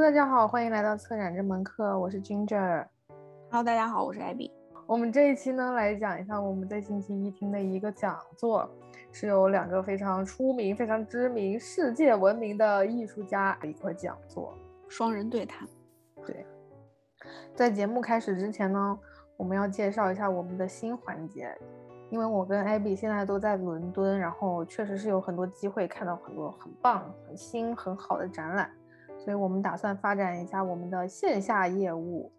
大家好，欢迎来到策展这门课，我是 Ginger。Hello，大家好，我是 Abby。我们这一期呢，来讲一下我们在星期一听的一个讲座，是由两个非常出名、非常知名、世界闻名的艺术家一个讲座，双人对谈。对，在节目开始之前呢，我们要介绍一下我们的新环节，因为我跟 Abby 现在都在伦敦，然后确实是有很多机会看到很多很棒、很新、很好的展览，所以我们打算发展一下我们的线下业务。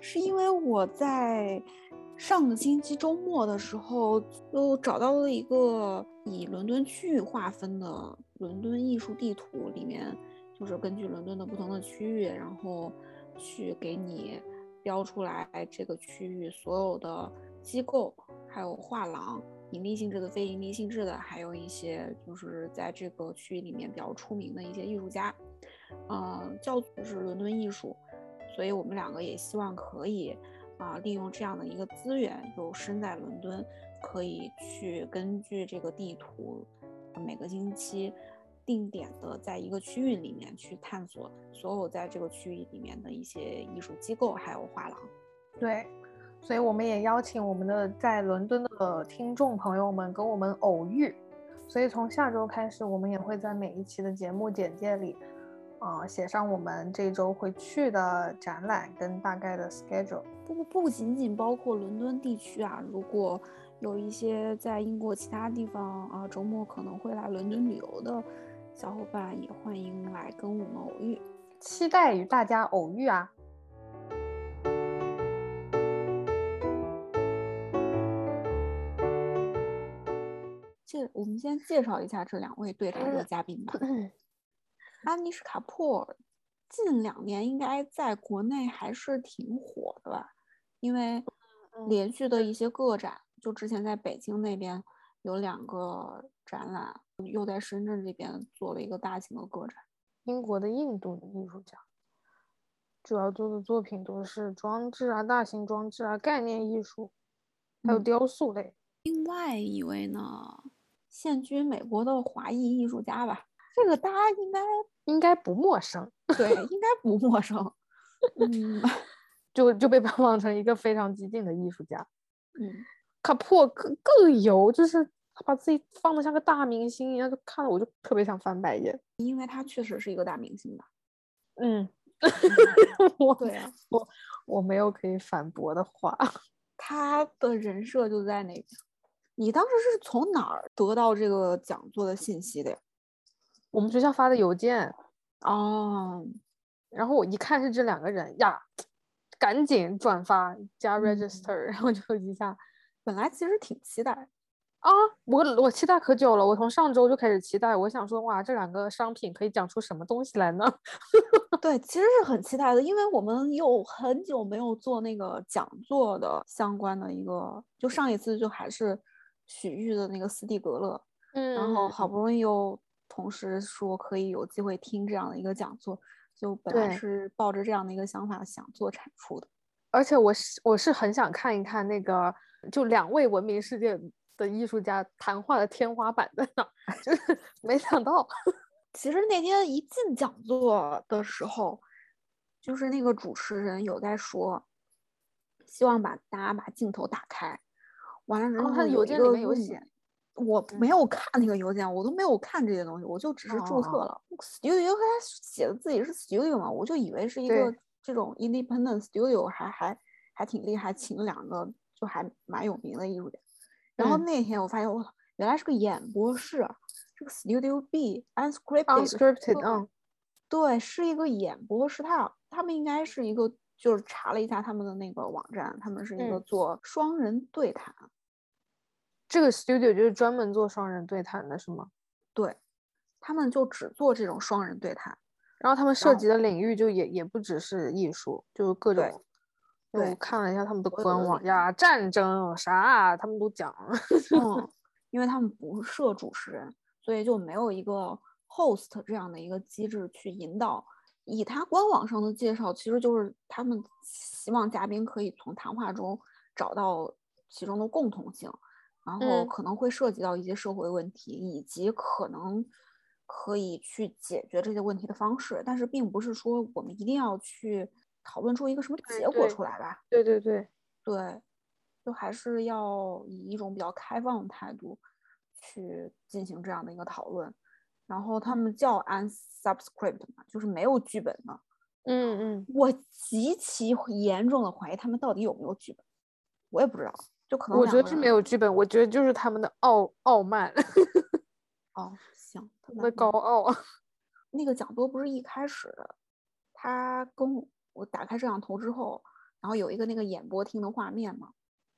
是因为我在上个星期周末的时候，又找到了一个以伦敦区域划分的伦敦艺术地图，里面就是根据伦敦的不同的区域，然后去给你标出来这个区域所有的机构，还有画廊，盈利性质的、非盈利性质的，还有一些就是在这个区域里面比较出名的一些艺术家，呃，叫做是伦敦艺术。所以我们两个也希望可以啊，利用这样的一个资源，又身在伦敦，可以去根据这个地图，每个星期定点的在一个区域里面去探索所有在这个区域里面的一些艺术机构还有画廊。对，所以我们也邀请我们的在伦敦的听众朋友们跟我们偶遇。所以从下周开始，我们也会在每一期的节目简介里。啊，写上我们这周会去的展览跟大概的 schedule，不不不仅仅包括伦敦地区啊，如果有一些在英国其他地方啊，周末可能会来伦敦旅游的小伙伴，也欢迎来跟我们偶遇，期待与大家偶遇啊！介，我们先介绍一下这两位对谈的嘉宾吧。安妮什卡·珀尔近两年应该在国内还是挺火的吧？因为连续的一些个展，就之前在北京那边有两个展览，又在深圳这边做了一个大型的个展。英国的印度的艺术家，主要做的作品都是装置啊、大型装置啊、概念艺术，还有雕塑类。另外一位呢，现居美国的华裔艺术家吧。这个大家应该应该不陌生，对，应该不陌生。嗯，就就被标榜成一个非常激进的艺术家。嗯，卡珀更更油，就是他把自己放的像个大明星一样，就看了我就特别想翻白眼。因为他确实是一个大明星吧？嗯，我对啊，我我没有可以反驳的话。他的人设就在那边。你当时是从哪儿得到这个讲座的信息的呀？我们学校发的邮件。哦，然后我一看是这两个人呀，赶紧转发加 register，然后就一下，本来其实挺期待。啊，我我期待可久了，我从上周就开始期待，我想说哇，这两个商品可以讲出什么东西来呢？对，其实是很期待的，因为我们有很久没有做那个讲座的相关的一个，就上一次就还是许玉的那个斯蒂格勒，嗯，然后好不容易又。同时说可以有机会听这样的一个讲座，就本来是抱着这样的一个想法想做产出的，而且我是我是很想看一看那个就两位闻名世界的艺术家谈话的天花板在哪，就是没想到，其实那天一进讲座的时候，就是那个主持人有在说，希望把大家把镜头打开，完了之后他的邮件里面有写。我没有看那个邮件，我都没有看这些东西，我就只是注册了。Studio，他写的自己是 studio 嘛，我就以为是一个这种 independent studio，还还还挺厉害，请了两个就还蛮有名的艺术家。然后那天我发现，我原来是个演播室，这个 studio B unscripted，嗯，对，是一个演播室，他他们应该是一个，就是查了一下他们的那个网站，他们是一个做双人对谈。这个 studio 就是专门做双人对谈的，是吗？对，他们就只做这种双人对谈，然后他们涉及的领域就也也不只是艺术，就各种。对，我看了一下他们的官网呀，战争啥他们都讲。嗯，因为他们不设主持人，所以就没有一个 host 这样的一个机制去引导。以他官网上的介绍，其实就是他们希望嘉宾可以从谈话中找到其中的共同性。然后可能会涉及到一些社会问题，以及可能可以去解决这些问题的方式，但是并不是说我们一定要去讨论出一个什么结果出来吧？对对对对，就还是要以一种比较开放的态度去进行这样的一个讨论。然后他们叫 unsubscript 嘛，就是没有剧本的。嗯嗯，我极其严重的怀疑他们到底有没有剧本，我也不知道，就可能我觉得是没有剧本，我觉得就是他们的傲傲慢。哦，行，他们的高傲。那个讲座不是一开始，他跟我打开摄像头之后，然后有一个那个演播厅的画面嘛，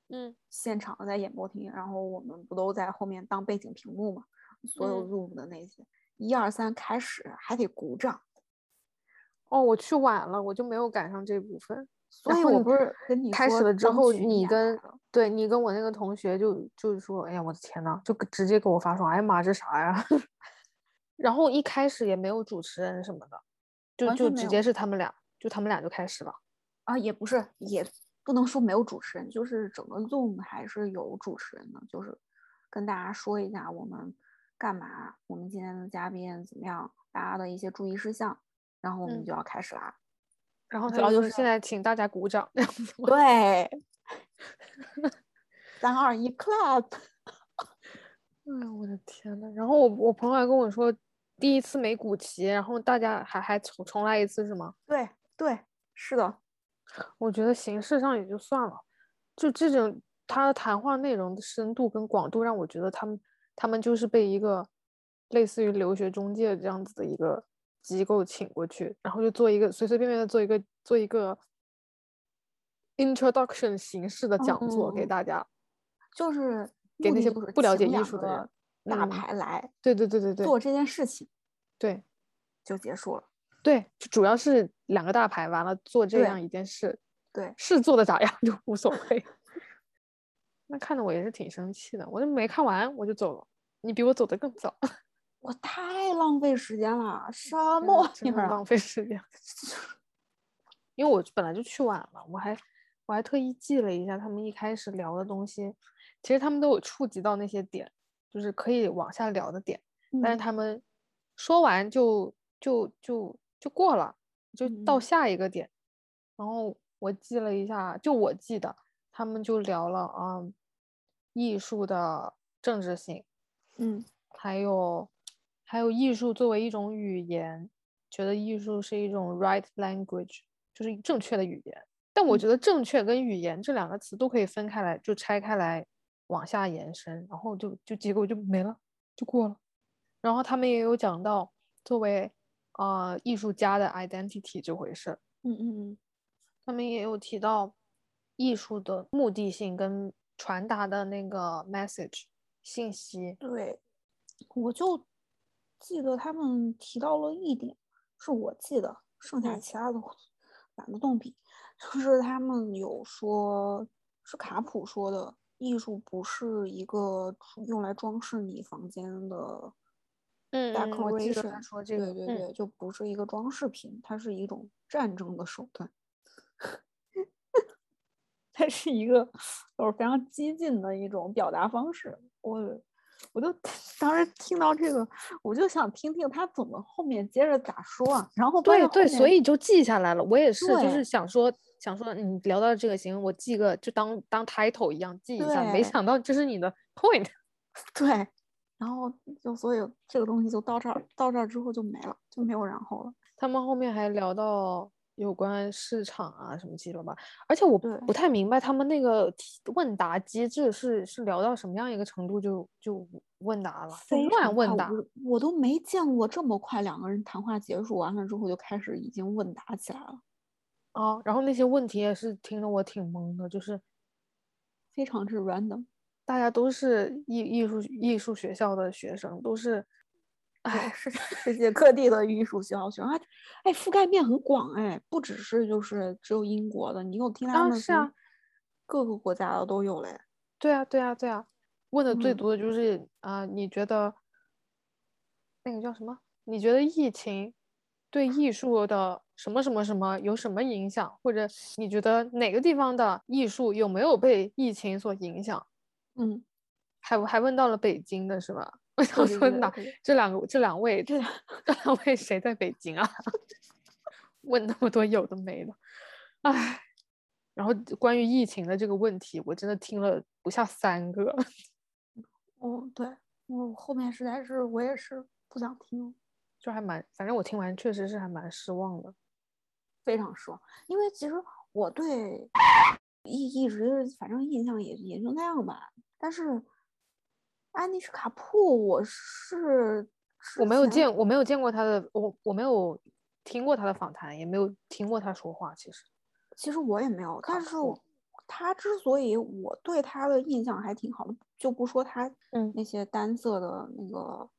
嗯，现场在演播厅，然后我们不都在后面当背景屏幕嘛，所有 Zoom 的那些。一二三，开始还得鼓掌。哦，我去晚了，我就没有赶上这部分。所以我不是跟你开始了之后，你跟对你跟我那个同学就就是说，哎呀，我的天呐，就直接给我发说，哎呀妈，这啥呀？然后一开始也没有主持人什么的，就就直接是他们俩，就他们俩就开始了。啊，也不是，也不能说没有主持人，就是整个 Zoom 还是有主持人的，就是跟大家说一下我们。干嘛？我们今天的嘉宾怎么样？大家的一些注意事项，然后我们就要开始啦。然后主要就是现在，请大家鼓掌。对，三二一，clap！哎呀，我的天呐，然后我我朋友还跟我说，第一次没鼓齐，然后大家还还重重来一次是吗？对对，是的。我觉得形式上也就算了，就这种他的谈话内容的深度跟广度，让我觉得他们。他们就是被一个类似于留学中介这样子的一个机构请过去，然后就做一个随随便便的做一个做一个 introduction 形式的讲座给大家，就是给那些不了解艺术的人大牌来，对对对对对，做这件事情，对，就结束了。对，就主要是两个大牌完了做这样一件事，对，是做的咋样就无所 谓。那看的我也是挺生气的，我就没看完我就走了。你比我走的更早，我太浪费时间了，什么浪费时间？因为我本来就去晚了，我还我还特意记了一下他们一开始聊的东西，其实他们都有触及到那些点，就是可以往下聊的点，但是他们说完就就就就过了，就到下一个点。然后我记了一下，就我记得他们就聊了啊。艺术的政治性，嗯，还有还有艺术作为一种语言，觉得艺术是一种 right language，就是正确的语言。但我觉得正确跟语言这两个词都可以分开来，就拆开来往下延伸，然后就就结果就没了，就过了。然后他们也有讲到作为啊艺术家的 identity 这回事，嗯嗯嗯，他们也有提到艺术的目的性跟。传达的那个 message 信息，对，我就记得他们提到了一点，是我记得，剩下其他的懒得动笔。就是他们有说，是卡普说的，艺术不是一个用来装饰你房间的，嗯，我记得他说这个，对对对，就不是一个装饰品，它是一种战争的手段。它是一个就是非常激进的一种表达方式，我我就当时听到这个，我就想听听他怎么后面接着咋说啊。然后对对，所以就记下来了。我也是，就是想说想说，你聊到这个行，我记个就当当 title 一样记一下。没想到这是你的 point。对，然后就所以这个东西就到这儿，到这儿之后就没了，就没有然后了。他们后面还聊到。有关市场啊什么七了吧，而且我不太明白他们那个问答机制是是聊到什么样一个程度就就问答了，乱问答，我。都没见过这么快两个人谈话结束完了之后就开始已经问答起来了，啊，然后那些问题也是听得我挺懵的，就是非常之 random，大家都是艺艺术艺术学校的学生，都是。哎，是世界各地的艺术学校学生，哎，覆盖面很广，哎，不只是就是只有英国的，你有听他们说，各个国家的都有嘞。对啊，对啊，对啊，问的最多的就是啊，你觉得那个叫什么？你觉得疫情对艺术的什么什么什么有什么影响？或者你觉得哪个地方的艺术有没有被疫情所影响？嗯，还还问到了北京的是吧？我想说哪这两个这两位这这两位谁在北京啊？问那么多有的没的，唉。然后关于疫情的这个问题，我真的听了不下三个。哦，对，我后面实在是我也是不想听，就还蛮，反正我听完确实是还蛮失望的。非常失望。因为其实我对 一一直反正印象也也就那样吧。但是安妮什卡普，我是我没有见，我没有见过他的，我我没有听过他的访谈，也没有听过他说话。其实，其实我也没有，但是他之所以我对他的印象还挺好的，就不说他嗯。那些单色的那个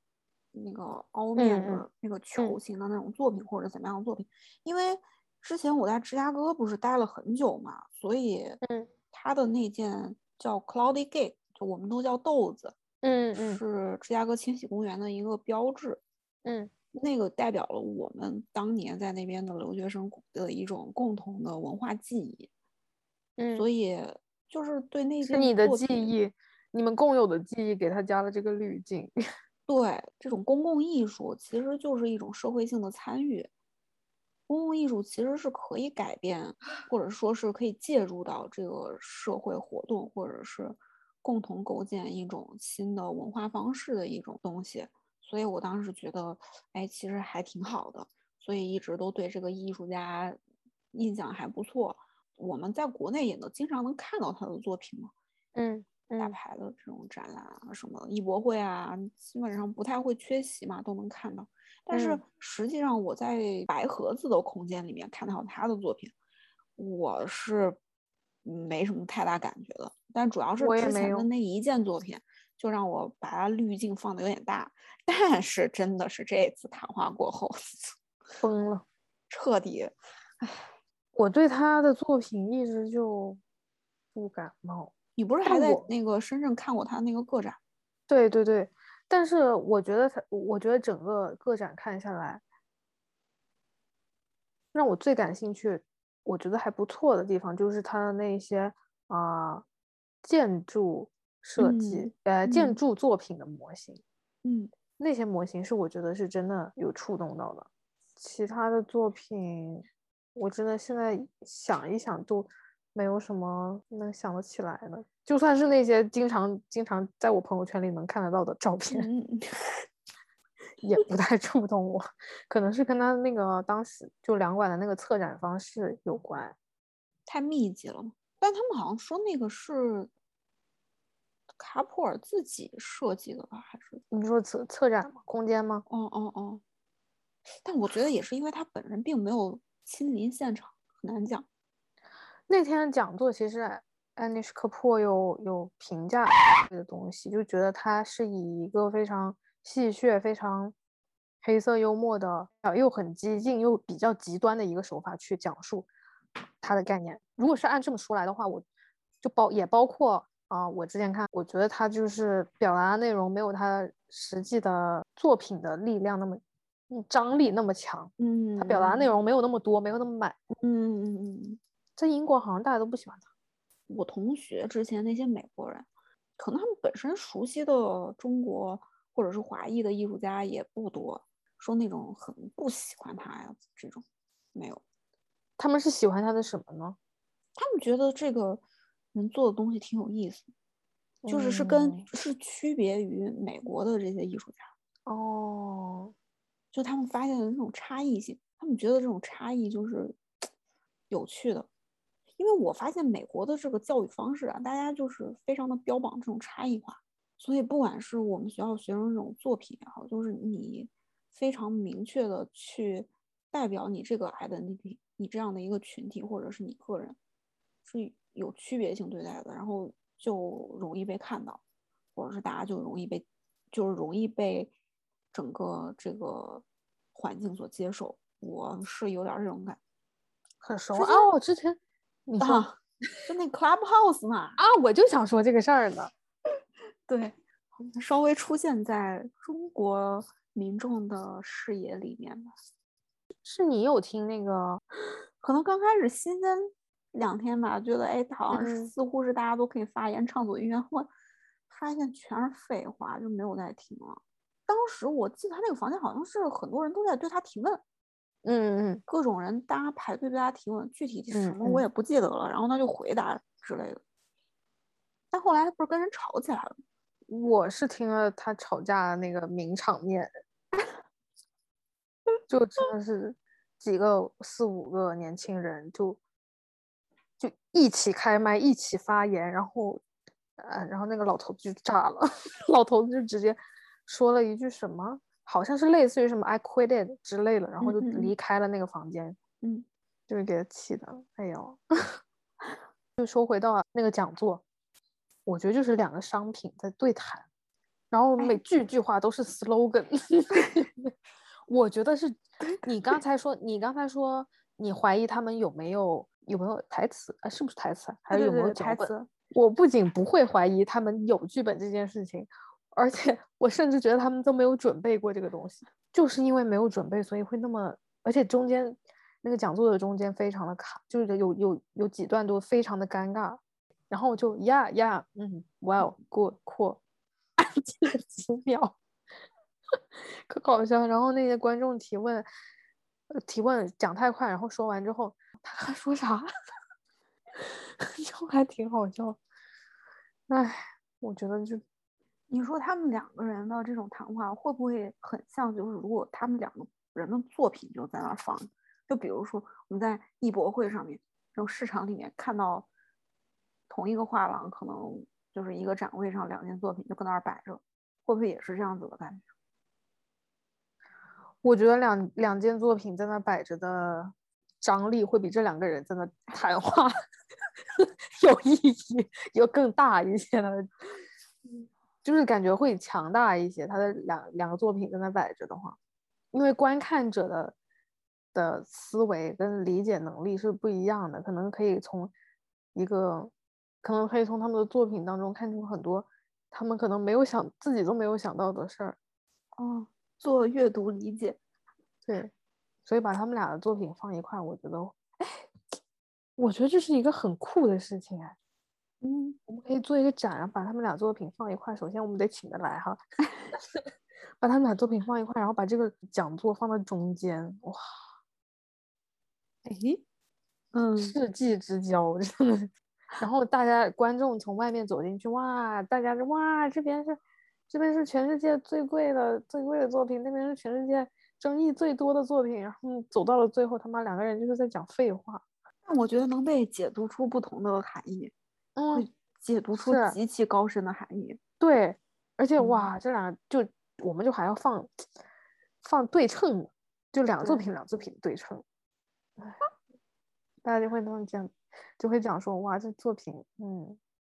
那个凹面的那个球形的那种作品或者怎么样的作品，因为之前我在芝加哥不是待了很久嘛，所以嗯。他的那件叫 Cloudy Gate，就我们都叫豆子，嗯嗯是芝加哥千禧公园的一个标志。嗯那个代表了我们当年在那边的留学生的一种共同的文化记忆，嗯，所以就是对那些是你的记忆，你们共有的记忆，给他加了这个滤镜。对这种公共艺术其实就是一种社会性的参与。公共艺术其实是可以改变，或者说是可以介入到这个社会活动，或者是共同构建一种新的文化方式的一种东西。所以我当时觉得，哎，其实还挺好的，所以一直都对这个艺术家印象还不错。我们在国内也能经常能看到他的作品嘛。嗯大嗯牌的这种展览啊，什么艺博会啊，基本上不太会缺席嘛，都能看到。但是嗯实际上我在白盒子的空间里面看到他的作品，我是没什么太大感觉了。但主要是我也没有之前的那一件作品，就让我把它滤镜放的有点大。但是真的是这次谈话过后，疯了。彻底我对他的作品一直就不感冒。你不是还在那个深圳看过他那个个展？对对对，但是我觉得他，我觉得整个个展看下来，让我最感兴趣，我觉得还不错的地方就是他的那些啊、建筑设计，呃，建嗯筑作品的模型，嗯，那些模型是我觉得是真的有触动到的。其他的作品，我真的现在想一想都没有什么能想得起来的。就算是那些经常经常在我朋友圈里能看得到的照片，也不太 触动我，可能是跟他那个当时就两馆的那个策展方式有关。太密集了。但他们好像说那个是卡普尔自己设计的吧？还是？你说策策展吗？空间吗？哦哦哦。但我觉得也是因为他本人并没有亲临现场，很难讲。那天讲座其实安妮什科珀有有评价这个东西，就觉得他是以一个非常戏谑、非常黑色幽默的，呃又很激进又比较极端的一个手法去讲述他的概念。如果是按这么说来的话，我就包也包括啊、我之前看，我觉得他就是表达的内容没有他实际的作品的力量那么嗯张力那么强，嗯他表达的内容没有那么多，没有那么满。嗯嗯嗯，在英国好像大家都不喜欢他。我同学之前那些美国人，可能他们本身熟悉的中国或者是华裔的艺术家也不多，说那种很不喜欢他呀，这种没有。他们是喜欢他的什么呢？他们觉得这个人做的东西挺有意思，就是是跟嗯是区别于美国的这些艺术家，哦，就他们发现的那种差异性，他们觉得这种差异就是有趣的。因为我发现美国的这个教育方式啊，大家就是非常的标榜这种差异化，所以不管是我们学校学生这种作品也好，就是你非常明确的去代表你这个 identity，你这样的一个群体或者是你个人，是有区别性对待的，然后就容易被看到，或者是大家就容易被，就是容易被整个这个环境所接受。我是有点儿这种感很熟啊！我之前啊，就那 Clubhouse 嘛，啊，我就想说这个事儿呢。对，稍微出现在中国民众的视野里面吧。是你有听那个？可能刚开始新鲜两天吧，觉得哎，好像是嗯似乎是大家都可以发言畅所欲言，后来发现全是废话，就没有再听了。当时我记得他那个房间好像是很多人都在对他提问，嗯嗯各种人大家排队对他提问，具体什嗯嗯么我也不记得了。然后他就回答之类的。但后来他不是跟人吵起来了吗？我是听了他吵架的那个名场面，就真的是几个四五个年轻人就就一起开麦，一起发言，然后呃，然后那个老头子就炸了，老头子就直接说了一句什么，好像是类似于什么 “I quit it” 之类的，然后就离开了那个房间，嗯就是给他气的，哎呦。就说回到那个讲座，我觉得就是两个商品在对谈，然后每哎句句话都是 slogan。我觉得是，你刚才说，你刚才说你怀疑他们有没有有没有台词啊？是不是台词啊？还是有没有脚本？对台词我不仅不会怀疑他们有剧本这件事情，而且我甚至觉得他们都没有准备过这个东西，就是因为没有准备，所以会那么，而且中间那个讲座的中间非常的卡，就是有有有几段都非常的尴尬，然后我就呀呀，嗯，哇哦，good cool，安静了几秒，可搞笑。然后那些观众提问，呃提问讲太快，然后说完之后，他还说啥？就还挺好笑。唉，我觉得就你说他们两个人的这种谈话会不会很像？就是如果他们两个人的作品就在那儿放，就比如说我们在艺博会上面这种市场里面看到同一个画廊，可能就是一个展位上两件作品就搁那儿摆着，会不会也是这样子的感觉？我觉得两两件作品在那摆着的张力会比这两个人在那谈话 有意义，有更大一些的，就是感觉会强大一些。他的两两个作品在那摆着的话，因为观看者的的思维跟理解能力是不一样的，可能可以从一个，可能可以从他们的作品当中看出很多他们可能没有想自己都没有想到的事儿。哦，做阅读理解，对，所以把他们俩的作品放一块儿，我觉得，哎，我觉得这是一个很酷的事情哎。嗯，我们可以做一个展，然后把他们俩作品放一块。首先，我们得请得来哈，把他们俩作品放一块，然后把这个讲座放到中间，哇，哎，嗯，世纪之交，真的。然后大家观众从外面走进去，哇，大家是哇，这边是这边是全世界最贵的最贵的作品，那边是全世界争议最多的作品。然后走到了最后，他妈两个人就是在讲废话。但我觉得能被解读出不同的含义，嗯，解读出极其高深的含义。对，而且嗯哇，这俩就我们就还要放放对称，就两个作品两个作品对称，唉 大家就会那么讲，就会讲说哇，这作品，嗯，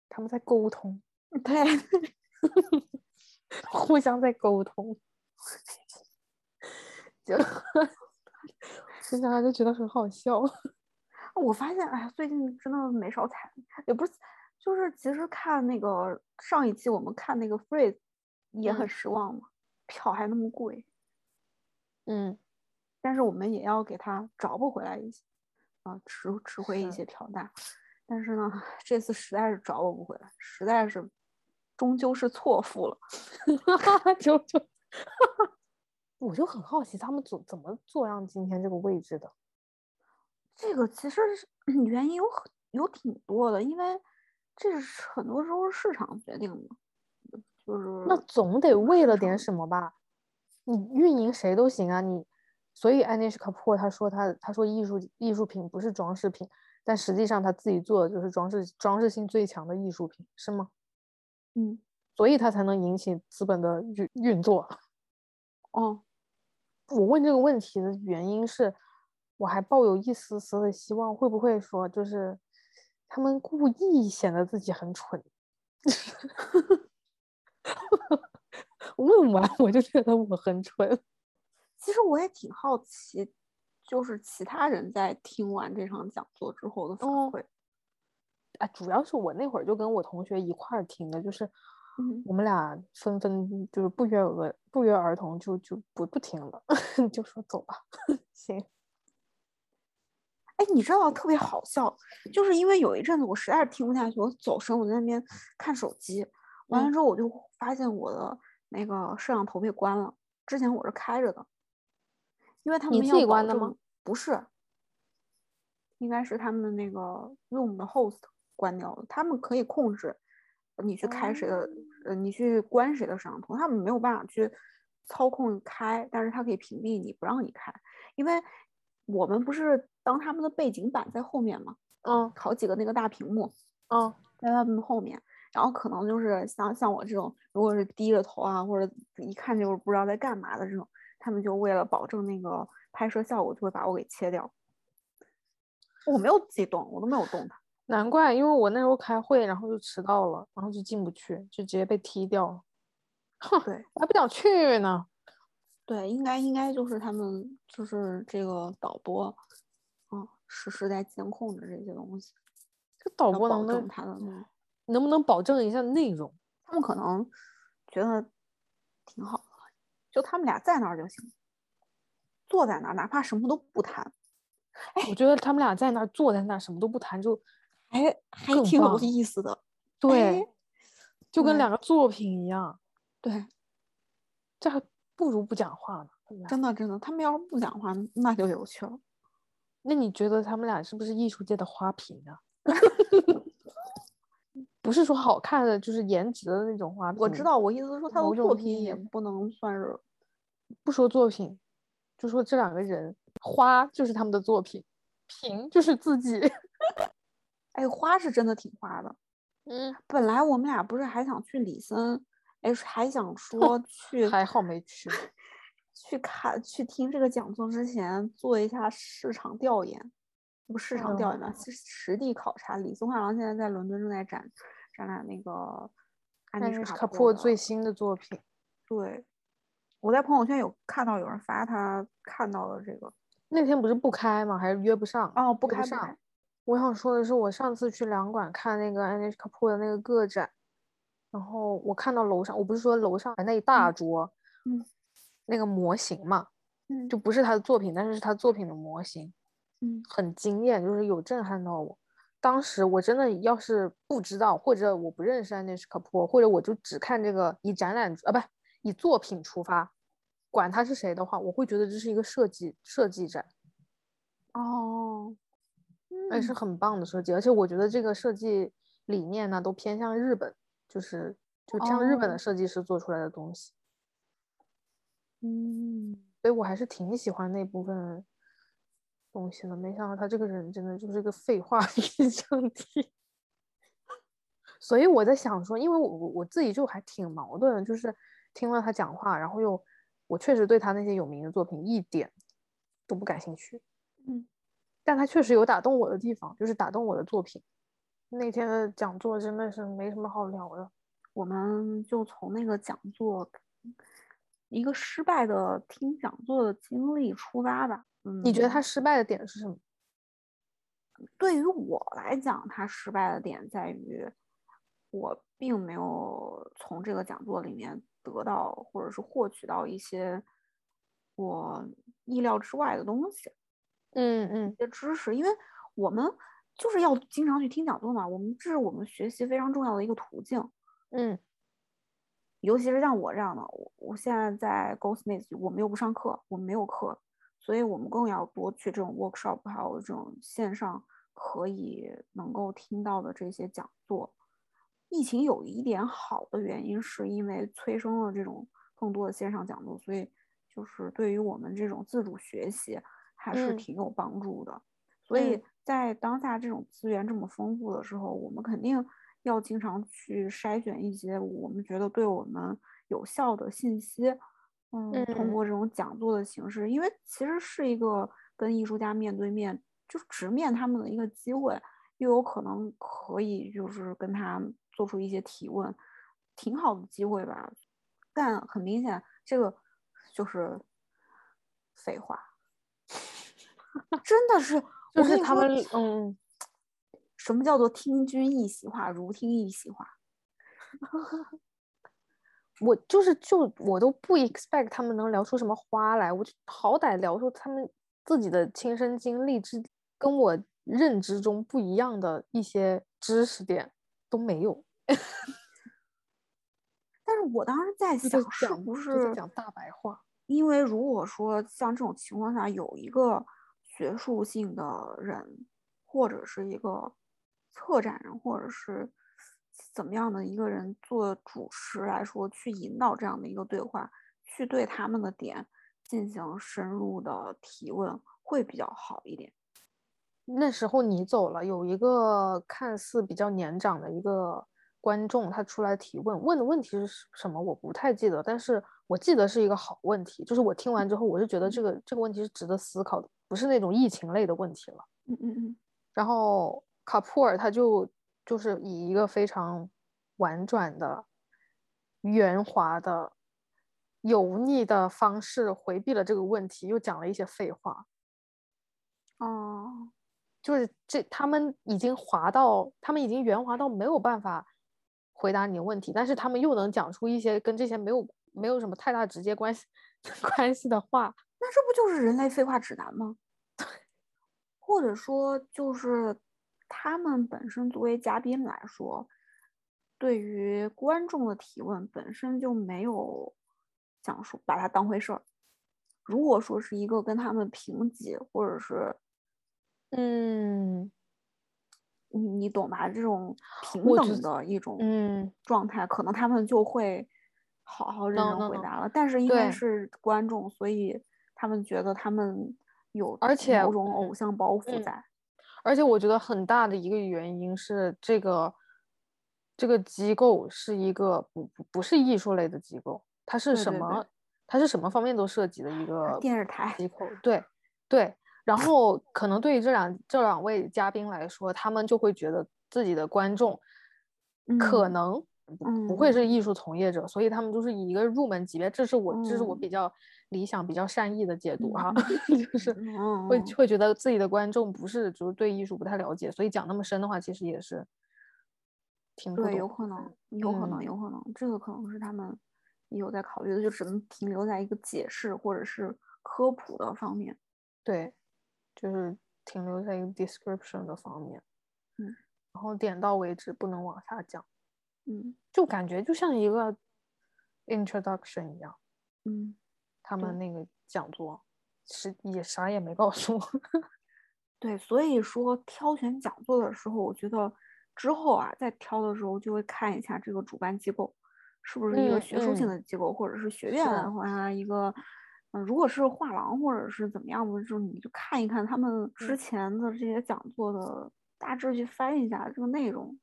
他们在沟通，对，互相在沟通，就就想想就觉得很好笑。我发现，哎呀，最近真的没少踩，也不是，就是其实看那个上一期我们看那个 Freeze 也很嗯。失望嘛，票还那么贵，嗯，但是我们也要给他找不回来一些，啊，吃吃回一些票价，但是呢，这次实在是找我不回来，实在是终究是错付了。就 就，我就很好奇他们怎怎么做让今天这个位置的。这个其实是 原因有很有挺多的，因为这是很多时候是市场决定的，就是那总得为了点什么吧？你运营谁都行啊，你所以安妮什卡珀他说他他说艺术艺术品不是装饰品，但实际上他自己做的就是装饰装饰性最强的艺术品，是吗？嗯所以他才能引起资本的运运作。哦 我问这个问题的原因是，我还抱有一丝丝的希望，会不会说就是他们故意显得自己很蠢？问完我就觉得我很蠢。其实我也挺好奇，就是其他人在听完这场讲座之后的反哦馈。啊，主要是我那会儿就跟我同学一块儿听的，就是嗯我们俩纷纷就是不约而不约而同就就不不听了，就说走吧，行。哎，你知道特别好笑，就是因为有一阵子我实在是听不下去，我走神，我在那边看手机，完了嗯之后我就发现我的那个摄像头被关了。之前我是开着的，因为他们你自己关的吗？不是，应该是他们那个 Zoom 的 host 关掉了。他们可以控制你去开谁的，呃，你去关谁的摄像头，他们没有办法去操控开，但是他可以屏蔽你不让你开，因为我们不是当他们的背景板在后面嘛，嗯好几个那个大屏幕嗯在他们后面，然后可能就是像像我这种，如果是低着头啊，或者一看就是不知道在干嘛的这种，他们就为了保证那个拍摄效果，就会把我给切掉。我没有自己动，我都没有动它。难怪，因为我那时候开会，然后就迟到了，然后就进不去，就直接被踢掉了。哼，对我还不想去呢。对，应该应该就是他们就是这个导播，嗯，实时在监控着这些东西，这导播能不能证它的那个能不能保证一下内容？他们可能觉得挺好的，就他们俩在那儿就行，坐在那儿，哪怕什么都不谈，哎我觉得他们俩在那儿坐在那儿什么都不谈，就还还挺有意思的。对，哎就跟两个作品一样，对，这还不如不讲话呢。真的真的，他们要是不讲话，那就有趣了。那你觉得他们俩是不是艺术界的花瓶啊？不是说好看的，就是颜值的那种花瓶。我知，道，我意思是说他的作品也不能算是不说作品，就说这两个人，花就是他们的作品，瓶就是自己。哎，花是真的挺花的。嗯，本来我们俩不是还想去李森，哎，还想说 去还好没去。去看去听这个讲座之前做一下市场调研，不市场调研嘛，是实地考察。李松画廊现在在伦敦正在展展览那个安妮卡普最新的作品，对，我在朋友圈有看到有人发他看到了这个那天不是不开吗？还是约不上？哦，不开上开。我想说的是，我上次去两馆看那个 Anish Kapoor 的那个个展，然后我看到楼上，我不是说楼上那一大桌，嗯，那个模型嘛，嗯就不是他的作品，但是是他作品的模型，嗯。很惊艳，就是有震撼到我。当时我真的要是不知道，或者我不认识 Anish Kapoor，或者我就只看这个以展览啊，不以作品出发，管他是谁的话，我会觉得这是一个设计设计展。哦，也是嗯。很棒的设计，而且我觉得这个设计理念呢，都偏向日本，就是就像日本哦。的设计师做出来的东西，嗯，所以我还是挺喜欢那部分东西呢。没想到他这个人真的就是个废话。所以我在想说，因为我我我自己就还挺矛盾的，就是听了他讲话，然后又我确实对他那些有名的作品一点都不感兴趣。嗯，但他确实有打动我的地方，就是打动我的作品。那天的讲座真的是没什么好聊的。我们就从那个讲座一个失败的听讲座的经历出发吧。嗯，你觉得他失败的点是什么？对于我来讲，他失败的点在于，我并没有从这个讲座里面得到或者是获取到一些我意料之外的东西。嗯嗯一些知识，因为我们就是要经常去听讲座嘛，我们这是我们学习非常重要的一个途径。嗯尤其是像我这样的，我我现在在 Goldsmith，我们又不上课，我们没有课，所以我们更要多去这种 workshop，还有这种线上可以能够听到的这些讲座。疫情有一点好的原因，是因为催生了这种更多的线上讲座，所以就是对于我们这种自主学习还是嗯挺有帮助的。所以嗯在当下这种资源这么丰富的时候，我们肯定要经常去筛选一些我们觉得对我们有效的信息，嗯，通嗯过这种讲座的形式，因为其实是一个跟艺术家面对面，就是直面他们的一个机会，又有可能可以就是跟他做出一些提问，挺好的机会吧。但很明显，这个就是废话，真的是，就是他们嗯，什么叫做听君一席话，如听一席话？我就是就我都不 expect 他们能聊出什么花来，我就好歹聊出他们自己的亲身经历之跟我认知中不一样的一些知识点都没有。但但是我当时在想，是不是讲大白话？因为如果说像这种情况下有一个学术性的人，或者是一个策展人，或者是怎么样的一个人做主持来说，去引导这样的一个对话，去对他们的点进行深入的提问，会比较好一点。那时候你走了，有一个看似比较年长的一个观众，他出来提问，问的问题是什么？我不太记得，但是我记得是一个好问题。就是我听完之后，我就觉得这个这个问题是值得思考的，不是那种疫情类的问题了。嗯嗯嗯。然后卡普尔他就就是以一个非常婉转的、圆滑的、油腻的方式回避了这个问题，又讲了一些废话。哦。就是这，他们已经滑到，他们已经圆滑到没有办法回答你的问题，但是他们又能讲出一些跟这些没有没有什么太大直接关系 关系的话，那这不就是人类废话指南吗？或者说，就是他们本身作为嘉宾来说，对于观众的提问本身就没有讲述把它当回事儿。如果说是一个跟他们平级，或者是。嗯，你你懂吧？这种平等的一种嗯状态，可能他们就会好好认真回答了。但是因为是观众，所以他们觉得他们有而且某种偶像包袱在。而且我觉得很大的一个原因是，这个这个机构是一个不不不是艺术类的机构，它是什么？它是什么方面都涉及的一个电视台机构。对对。然后可能对于这两这两位嘉宾来说，他们就会觉得自己的观众可能不不会是艺术从业者，所以他们就是以一个入门级别，这是我这是我比较理想、比较善意的解读哈，就是会会觉得自己的观众不是就是对艺术不太了解，所以讲那么深的话，其实也是挺对，有可能，有可能，有可能，这个可能是他们有在考虑的，就只能停留在一个解释或者是科普的方面，对。就是停留在一个 description 的方面，嗯，然后点到为止，不能往下讲，嗯，就感觉就像一个 introduction 一样，嗯，他们那个讲座是也啥也没告诉我，对，所以说挑选讲座的时候，我觉得之后啊，在挑的时候就会看一下这个主办机构是不是一个学术性的机构，或者是学院的话一个。嗯，如果是画廊或者是怎么样的，就是你就看一看他们之前的这些讲座的大致去翻一下这个内容，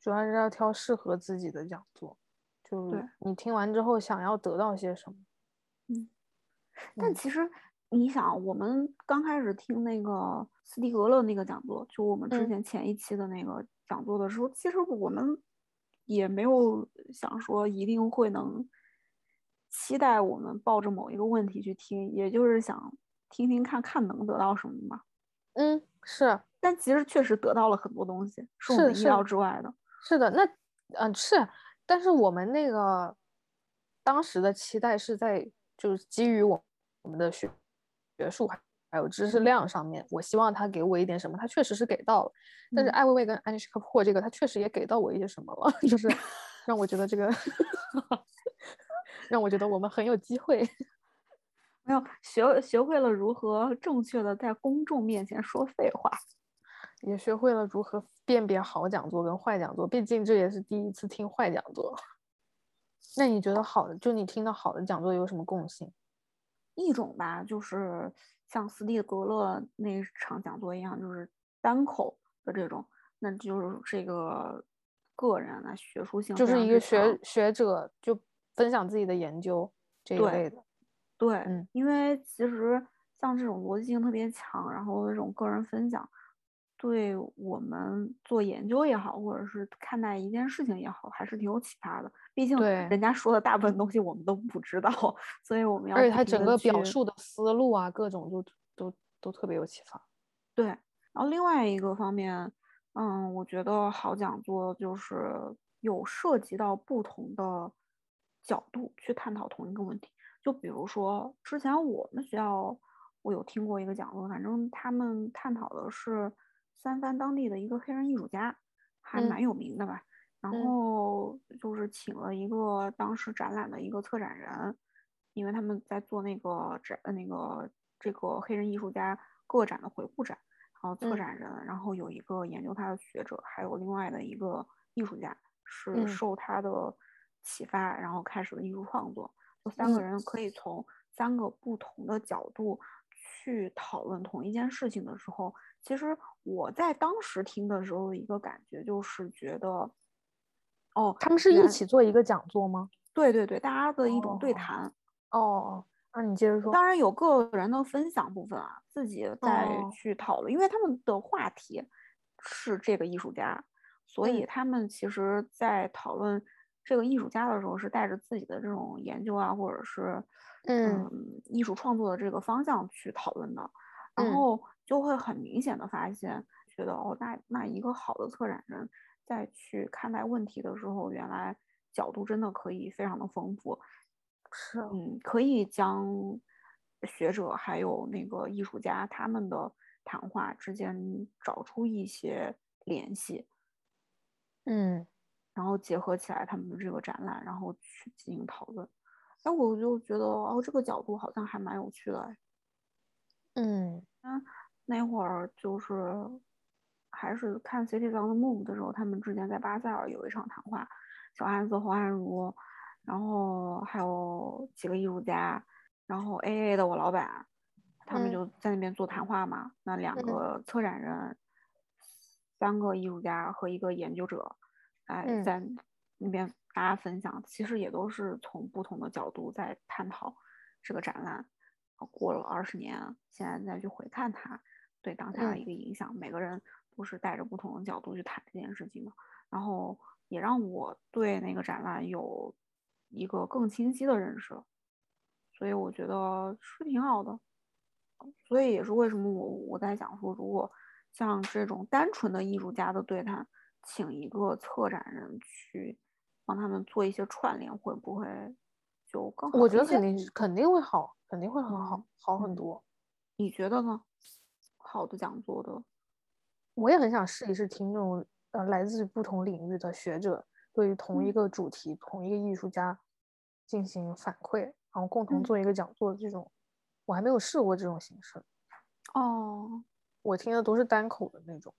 主要是要挑适合自己的讲座，就你听完之后想要得到些什么。嗯，但其实你想，我们刚开始听那个斯蒂格勒那个讲座，就我们之前前一期的那个讲座的时候，其实我们也没有想说一定会能。期待我们抱着某一个问题去听，也就是想听听看看能得到什么嘛。嗯，是，但其实确实得到了很多东西，是我们意料之外的。是的，那嗯是，但是我们那个当时的期待是在就是基于我我们的学学术还有知识量上面，我希望他给我一点什么，他确实是给到了。但是艾薇薇跟安妮什克珀这个，他确实也给到我一些什么了，就是 让我觉得这个。让我觉得我们很有机会，没有学学会了如何正确的在公众面前说废话，也学会了如何辨别好讲座跟坏讲座。毕竟这也是第一次听坏讲座。那你觉得好的，就你听到好的讲座有什么共性？一种吧，就是像斯蒂格勒那场讲座一样，就是单口的这种，那就是这个个人的学术性，就是一个学学者就。分享自己的研究这一类的，对，嗯，因为其实像这种逻辑性特别强，然后这种个人分享，对我们做研究也好，或者是看待一件事情也好，还是挺有启发的。毕竟人家说的大部分东西我们都不知道，所以我们要而且他整个表述的思路啊，各种就都都特别有启发。对，然后另外一个方面，嗯，我觉得好讲座就是有涉及到不同的。角度去探讨同一个问题，就比如说之前我们学校我有听过一个讲座，反正他们探讨的是三藩当地的一个黑人艺术家，还蛮有名的吧，然嗯。后就是请了一个当时展览的一个策展人，因为他们在做那个展呃那个这个黑人艺术家个展的回顾展，然后策嗯。展人，然后有一个研究他的学者，还有另外的一个艺术家，是嗯。受他的启发，然后开始了艺术创作。就三个嗯。人可以从三个不同的角度去讨论同一件事情的时候，其实我在当时听的时候的一个感觉就是觉得，哦，他们是一起做一个讲座吗？对对对，大家的一种对哦谈。哦，那你接着说。当然有个人的分享部分啊，自己再哦去讨论，因为他们的话题是这个艺术家，所以嗯他们其实在讨论这个艺术家的时候，是带着自己的这种研究啊，或者是嗯艺术创作的这个方向去讨论的，然嗯后就会很明显的发现，觉得哦，那那一个好的策展人在去看待问题的时候，原来角度真的可以非常的丰富。是，嗯，可以将学者还有那个艺术家他们的谈话之间找出一些联系，嗯然后结合起来他们的这个展览，然后去进行讨论。哎，我就觉得哦，这个角度好像还蛮有趣的哎。嗯那会儿就是还是看《on the Move》的时候，他们之前在巴塞尔有一场谈话，小汉斯、侯汉如，然后还有几个艺术家，然后 A A 的我老板，他们嗯就在那边做谈话嘛。那两嗯个策展人，三个艺术家和一个研究者，哎，嗯在那边大家分享，其实也都是从不同的角度在探讨这个展览。过了二十年，现在再去回看它对当下的嗯一个影响，每个人都是带着不同的角度去谈这件事情的，然后也让我对那个展览有一个更清晰的认识，所以我觉得是挺好的。所以也是为什么我我在想说，如果像这种单纯的艺术家的对谈，请一个策展人去帮他们做一些串联，会不会就更好？我觉得肯定是肯定会好，肯定会很好，嗯好很嗯多。你觉得呢？好的讲座的，我也很想试一试听这种呃来自不同领域的学者对于同一嗯个主题、同一个艺术家进行反馈，然后共同嗯做一个讲座的这种，我还没有试过这种形式。哦我听的都是单口的那种。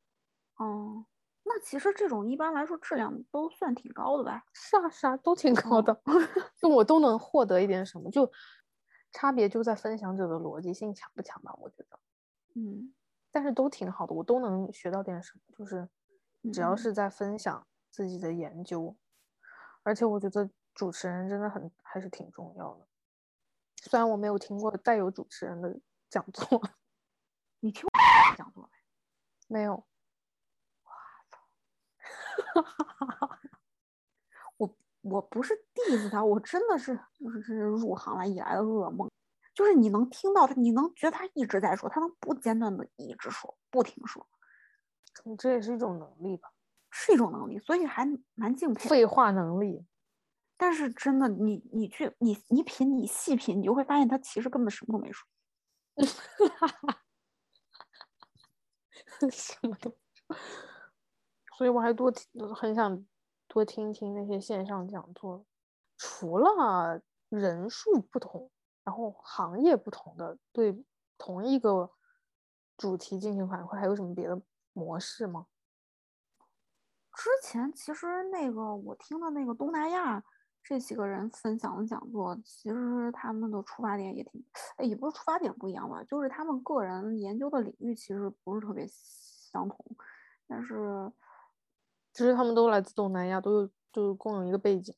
哦，那其实这种一般来说质量都算挺高的吧？是啊是啊，都挺高哦的，就我都能获得一点什么，就差别就在分享者的逻辑性强不强吧，我觉得。嗯但是都挺好的，我都能学到点什么，就是只要嗯是在分享自己的研究，而且我觉得主持人真的很还是挺重要的。虽然我没有听过带有主持人的讲座，你听讲座没？没有，我我不是 diss 他，我真的是就是是入行来以来的噩梦，就是你能听到他，你能觉得他一直在说，他能不间断的一直说，不停说，你这也是一种能力吧，是一种能力，所以还蛮敬佩。废话能力。但是真的，你你去你你品你细品，你就会发现他其实根本什么都没说。什么都，所以我还多听，很想多听听那些线上讲座。除了人数不同，然后行业不同的对同一个主题进行反馈，还有什么别的模式吗？之前其实那个我听的那个东南亚这几个人分享的讲座，其实他们的出发点也挺，哎也不是出发点不一样吧，就是他们个人研究的领域其实不是特别相同，但是其实他们都来自东南亚，都有就是共有一个背景。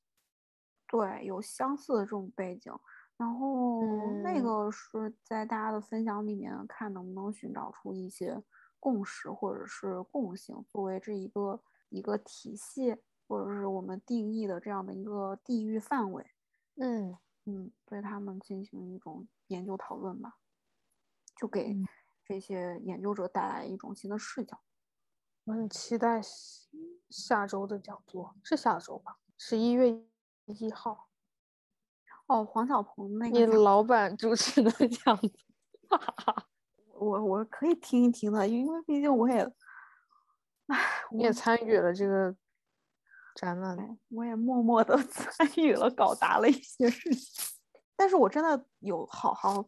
对有相似的这种背景。然后那嗯个是在大家的分享里面看能不能寻找出一些共识或者是共性，作为这一个一个体系或者是我们定义的这样的一个地域范围，嗯嗯，对他们进行一种研究讨论吧，就给嗯这些研究者带来一种新的视角。我很期待下下周的讲座，是下周吧？十一月一号，哦，黄晓鹏那个你老板主持的讲座。我我可以听一听的，因为毕竟我也，唉，你也参与了这个展览，我也默默的 参与了搞砸了一些事情，但是我真的有好好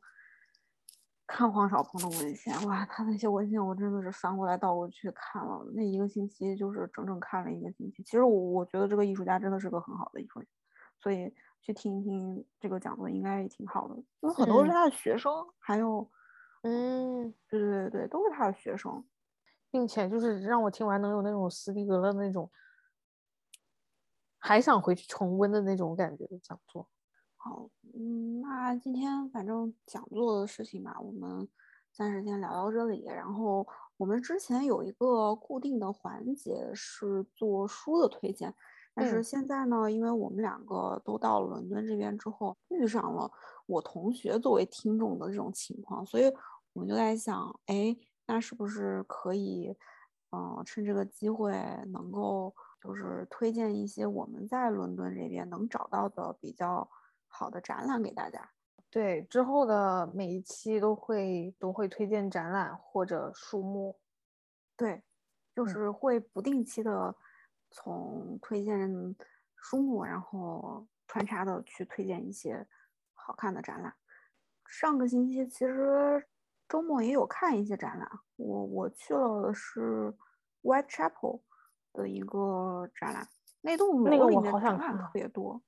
看黄小鹏的文献，哇，他那些文献我真的是翻过来倒过去看了，那一个星期就是整整看了一个星期。其实我我觉得这个艺术家真的是个很好的艺术家，所以去听一听这个讲座应该也挺好的，因为很多是他的学生，还有，嗯，对对对对，都是他的学生，并且就是让我听完能有那种斯蒂格勒那种。还想回去重温的那种感觉的讲座。好，嗯，那今天反正讲座的事情吧，我们暂时先聊到这里。然后我们之前有一个固定的环节是做书的推荐，但是现在呢，因为我们两个都到了伦敦这边之后，遇上了我同学作为听众的这种情况，所以我们就在想，哎，那是不是可以，嗯，趁这个机会能够。就是推荐一些我们在伦敦这边能找到的比较好的展览给大家。对，之后的每一期都会都会推荐展览或者书目。对，就是会不定期的从推荐书目，然后穿插的去推荐一些好看的展览。上个星期其实周末也有看一些展览，我我去了的是 Whitechapel。的一个展览，那栋楼里面展览特别多，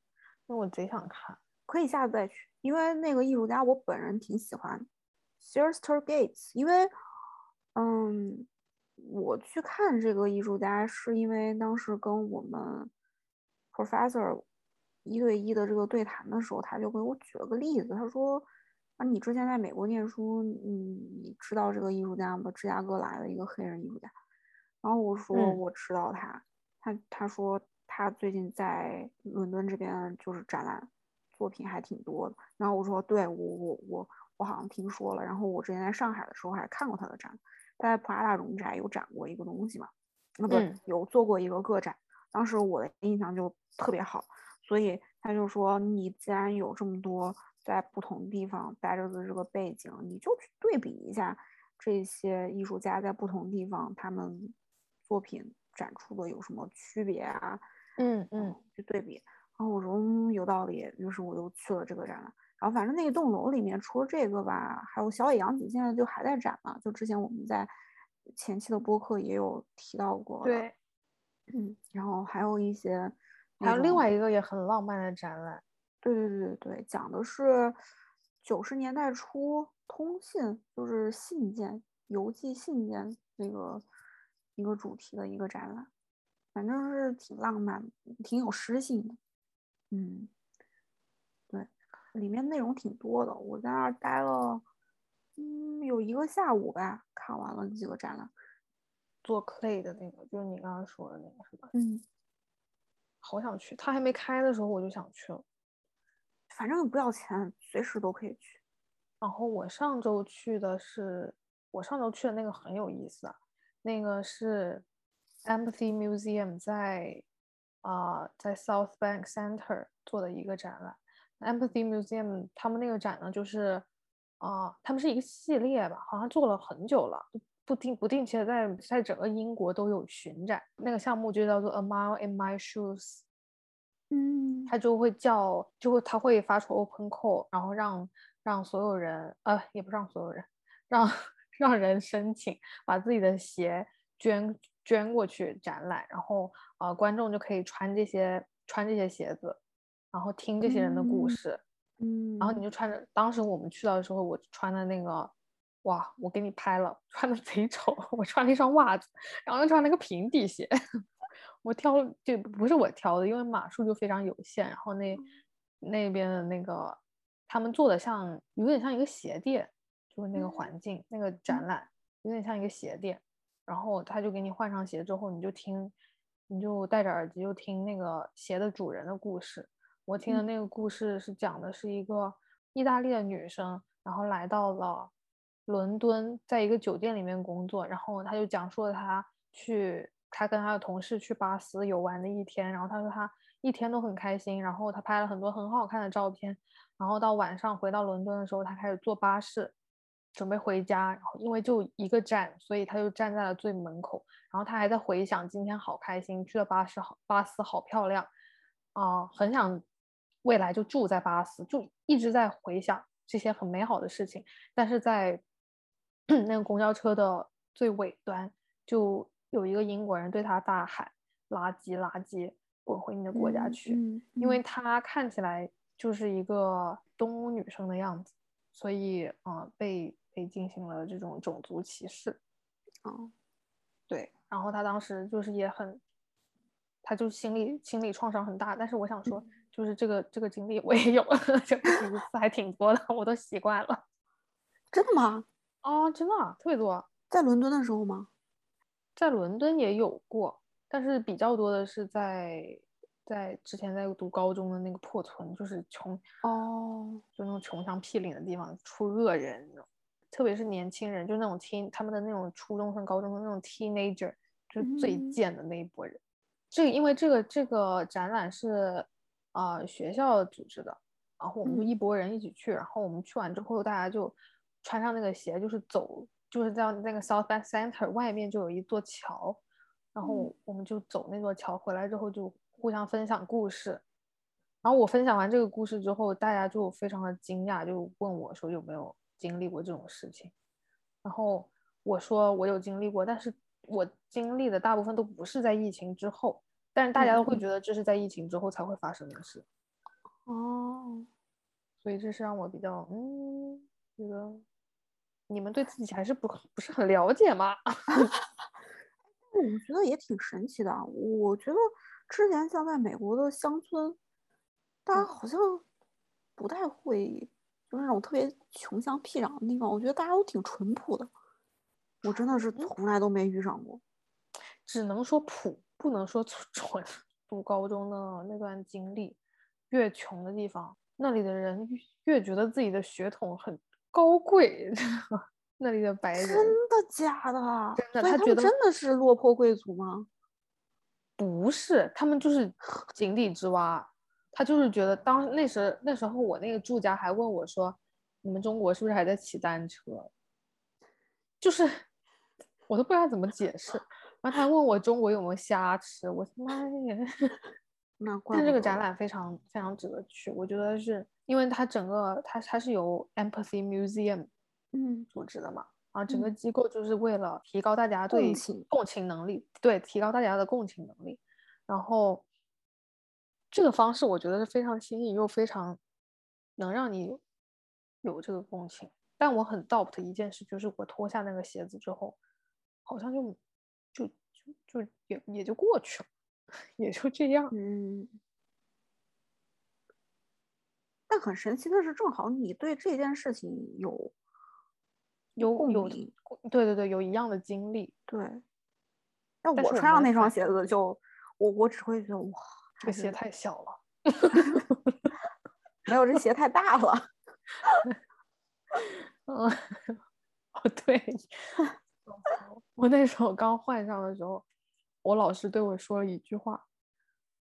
那我贼想看，可以下次再去，因为那个艺术家我本人挺喜欢 s i r s t e r Gates，因为，嗯，我去看这个艺术家是因为当时跟我们 Professor 一对一的这个对谈的时候，他就给我举了个例子，他说啊，你之前在美国念书，你你知道这个艺术家吗？芝加哥来的一个黑人艺术家。然后我说我知道他，他他说他最近在伦敦这边就是展览作品还挺多的。然后我说对我我我我好像听说了。然后我之前在上海的时候还看过他的展，在普拉达荣宅有展过一个东西嘛，那个有做过一个个展，当时我的印象就特别好。所以他就说你既然有这么多在不同地方待着的这个背景，你就去对比一下这些艺术家在不同地方他们。作品展出的有什么区别啊？嗯嗯，去对比。然后我说嗯有道理，于是我又去了这个展览。然后反正那栋楼里面除了这个吧，还有小野洋子现在就还在展嘛。就之前我们在前期的播客也有提到过。对，嗯，然后还有一些，还有另外一个也很浪漫的展览。对对对对对，讲的是九十年代初通信，就是信件、邮寄信件那个。一个主题的一个展览，反正是挺浪漫、挺有诗性的。嗯，对，里面内容挺多的。我在那儿待了，嗯，有一个下午吧，看完了几个展览。做 clay 的那个，就是你刚刚说的那个，是吧？嗯，好想去。他还没开的时候，我就想去了。反正不要钱，随时都可以去。然后我上周去的是，我上周去的那个很有意思啊。那个是 Empathy Museum 在啊在 South Bank Center 做的一个展览。Empathy Museum 他们那个展呢，就是啊，他们是一个系列吧，好像做了很久了，不定不定期的在在整个英国都有巡展。那个项目就叫做 A Mile in My Shoes，嗯，他就会叫，就会他会发出 Open Call，然后让让所有人，呃，也不让所有人，让。让人申请把自己的鞋捐捐过去展览，然后呃观众就可以穿这些穿这些鞋子，然后听这些人的故事，嗯，然后你就穿着，当时我们去到的时候，我穿的那个，哇，我给你拍了，穿的贼丑，我穿了一双袜子，然后又穿了个平底鞋，我挑就不是我挑的，因为码数就非常有限，然后那那边的那个他们做的像有点像一个鞋店。就是那个环境，那个展览有点像一个鞋店，然后他就给你换上鞋之后，你就听，你就戴着耳机就听那个鞋的主人的故事。我听的那个故事是讲的是一个意大利的女生，然后来到了伦敦，在一个酒店里面工作，然后她就讲述了她去，她跟她的同事去巴斯游玩的一天，然后她说她一天都很开心，然后她拍了很多很好看的照片，然后到晚上回到伦敦的时候，她开始坐巴士。准备回家，然后因为就一个站，所以他就站在了最门口。然后他还在回想今天好开心，去了巴士好，巴斯好漂亮啊，很想未来就住在巴斯，就一直在回想这些很美好的事情。但是在 那个公交车的最尾端，就有一个英国人对他大喊：“垃圾，垃圾，滚回你的国家去！”因为他看起来就是一个东欧女生的样子，所以啊，被被进行了这种种族歧视。哦，对。然后他当时就是也很，他就心理心理创伤很大。但是我想说，就是这个这个经历我也有，这个一次还挺多的，我都习惯了。真的吗？啊，真的特别多。在伦敦的时候吗？在伦敦也有过，但是比较多的是在在之前在读高中的那个破村，就是穷哦，就那种穷乡僻岭的地方出恶人。特别是年轻人，就那种 teen，他们的那种初中生、高中生那种 teenager，就是最贱的那一波人。这个因为这个这个展览是啊学校组织的，然后我们就一拨人一起去，然后我们去完之后，大家就穿上那个鞋，就是走，就是在那个 South Bank Center 外面就有一座桥，然后我们就走那座桥，回来之后就互相分享故事。然后我分享完这个故事之后，大家就非常的惊讶，就问我说有没有。经历过这种事情，然后我说我有经历过，但是我经历的大部分都不是在疫情之后，但是大家都会觉得这是在疫情之后才会发生的事。哦，所以这是让我比较嗯，觉得你们对自己还是不不是很了解吗？我觉得也挺神奇的。我觉得之前像在美国的乡村，大家好像不太会。就是那种特别穷乡僻壤的地方，我觉得大家都挺淳朴的。我真的是从来都没遇上过，只能说朴，不能说 纯。读高中的那段经历，越穷的地方，那里的人越觉得自己的血统很高贵。那里的白人，真的假的？真的，他觉得真的是落魄贵族吗？不是，他们就是井底之蛙。他就是觉得，当那时那时候，我那个住家还问我说：“你们中国是不是还在骑单车？”就是，我都不知道怎么解释。然后他问我中国有没有虾吃，我的妈耶！那但这个展览非常非常值得去，我觉得是因为它整个它它是由 Empathy Museum 嗯组织的嘛，啊，整个机构就是为了提高大家对共情能力，对提高大家的共情能力，然后。这个方式我觉得是非常新颖又非常能让你有这个共情，但我很 doubt 的一件事就是我脱下那个鞋子之后，好像就就也也就过去了，也就这样。嗯。但很神奇的是，正好你对这件事情有有有对对对有一样的经历。对。那我穿上那双鞋子，就我我只会觉得哇。这个鞋太小了，没有这鞋太大了。嗯，哦对，我那时候刚换上的时候，我老师对我说了一句话，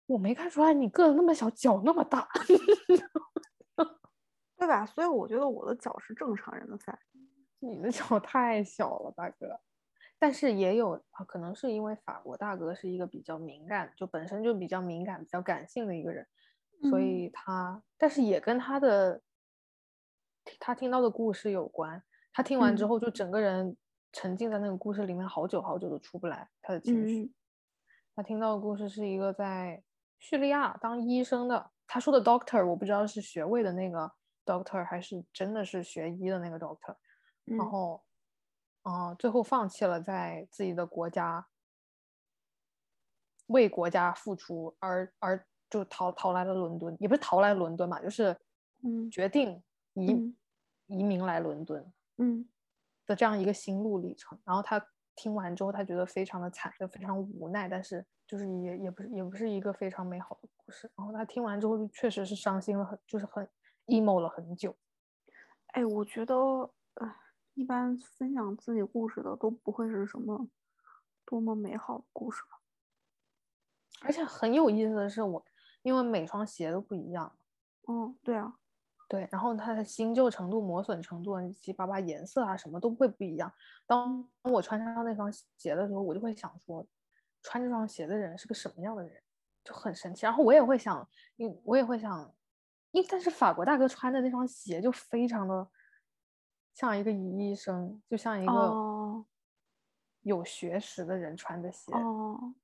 我没看出来你个子那么小，脚那么大，对吧？所以我觉得我的脚是正常人的 size，你的脚太小了，大哥。但是也有啊，可能是因为法国大哥是一个比较敏感，就本身就比较敏感、比较感性的一个人，所以他，但是也跟他的他听到的故事有关。他听完之后，就整个人沉浸在那个故事里面，好久好久都出不来他的情绪。他听到的故事是一个在叙利亚当医生的，他说的 doctor 我不知道是学位的那个 doctor 还是真的是学医的那个 doctor，然后。哦，最后放弃了在自己的国家为国家付出，而而就逃逃来了伦敦，也不是逃来伦敦嘛，就是嗯，决定移移民来伦敦，嗯的这样一个心路历程。然后他听完之后，他觉得非常的惨，就非常无奈，但是就是也也不是也不是一个非常美好的故事。然后他听完之后，就确实是伤心了很，就是很 emo 了很久。哎，我觉得，哎。一般分享自己故事的都不会是什么多么美好的故事吧？而且很有意思的是，我因为每双鞋都不一样。嗯，对啊，对，然后它的新旧程度、磨损程度、七七八八颜色啊，什么都会不一样。当我穿上那双鞋的时候，我就会想说，穿这双鞋的人是个什么样的人，就很神奇。然后我也会想，因我也会想，因但是法国大哥穿的那双鞋就非常的像一个医生，就像一个有学识的人穿的鞋。哦。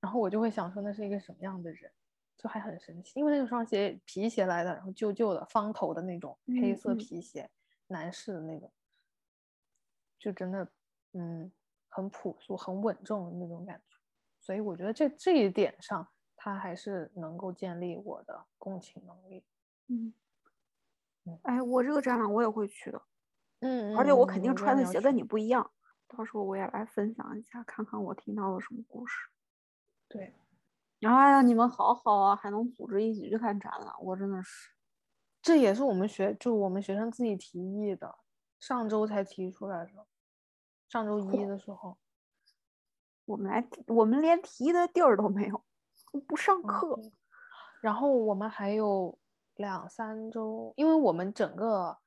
然后我就会想说，那是一个什么样的人？就还很神奇，因为那双鞋皮鞋来的，然后旧旧的方头的那种黑色皮鞋，男士的那种，就真的，嗯，很朴素、很稳重的那种感觉。所以我觉得这这一点上，他还是能够建立我的共情能力。嗯，哎，我这个展览我也会去的，嗯，而且我肯定穿的鞋跟你不一样，到时候我也来分享一下，看看我听到了什么故事。对。哎呀，你们好好啊，还能组织一起去看展览，我真的是，这也是我们学，就我们学生自己提议的，上周才提出来的，上周一的时候，我们来，我们连提的地儿都没有，不上课，然后我们还有两三周，因为我们整个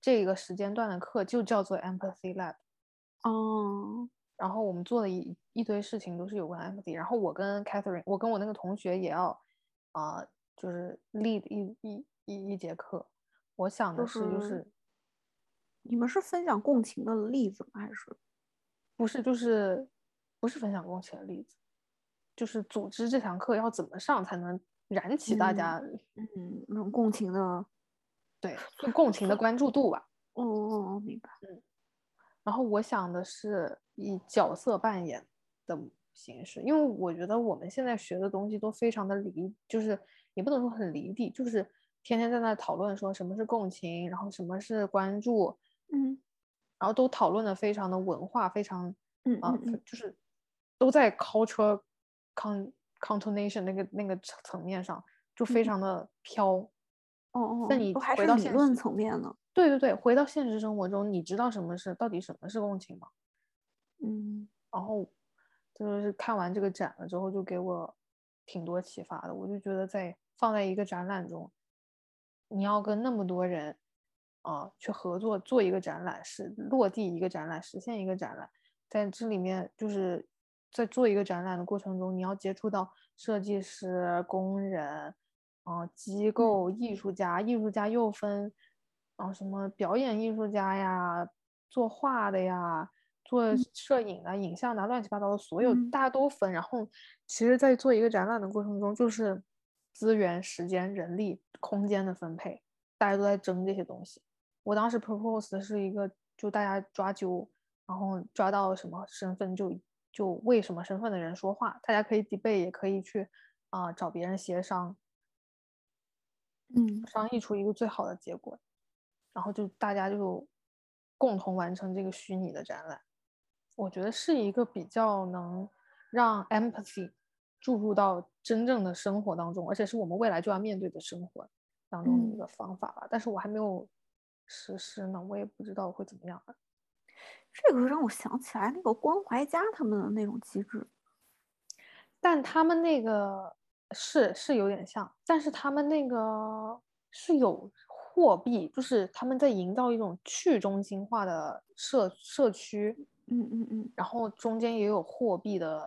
这个时间段的课就叫做 Empathy Lab，哦。然后我们做的一一堆事情都是有关 empathy，然后我跟 Catherine，我跟我那个同学也要啊，就是 lead 一一一一节课。我想的是，就是你们是分享共情的例子吗？还是不是？就是不是分享共情的例子，就是组织这堂课要怎么上才能燃起大家嗯那种共情的，对，就共情的关注度吧。哦哦哦，明白。嗯。然后我想的是以角色扮演的形式，因为我觉得我们现在学的东西都非常的离，就是也不能说很离地，就是天天在那讨论说什么是共情，然后什么是关注，嗯，然后都讨论的非常的文化，非常，嗯啊，就是都在 culture con contonation 那个那个层面上就非常的飘，哦哦，那你还是理论层面呢？对对对，回到现实生活中，你知道什么是到底什么是共情吗？嗯，然后就是看完这个展了之后，就给我挺多启发的。我就觉得在放在一个展览中，你要跟那么多人啊去合作做一个展览，是落地一个展览，实现一个展览，在这里面就是在做一个展览的过程中，你要接触到设计师、工人啊、机构、艺术家，艺术家又分。然后什么表演艺术家呀，作画的呀，做摄影的、影像的，乱七八糟的，所有大家都分。然后，其实，在做一个展览的过程中，就是资源、时间、人力、空间的分配，大家都在争这些东西。我当时 propose 的是一个，就大家抓阄，然后抓到什么身份就就为什么身份的人说话，大家可以 debate，也可以去啊找别人协商，嗯，商议出一个最好的结果。然后就大家就共同完成这个虚拟的展览，我觉得是一个比较能让 empathy 注入到真正的生活当中，而且是我们未来就要面对的生活当中的一个方法吧。但是我还没有实施呢，我也不知道会怎么样。这个让我想起来那个关怀家他们的那种机制，但他们那个是是有点像，但是他们那个是有。货币就是他们在营造一种去中心化的社社区，嗯嗯嗯，然后中间也有货币的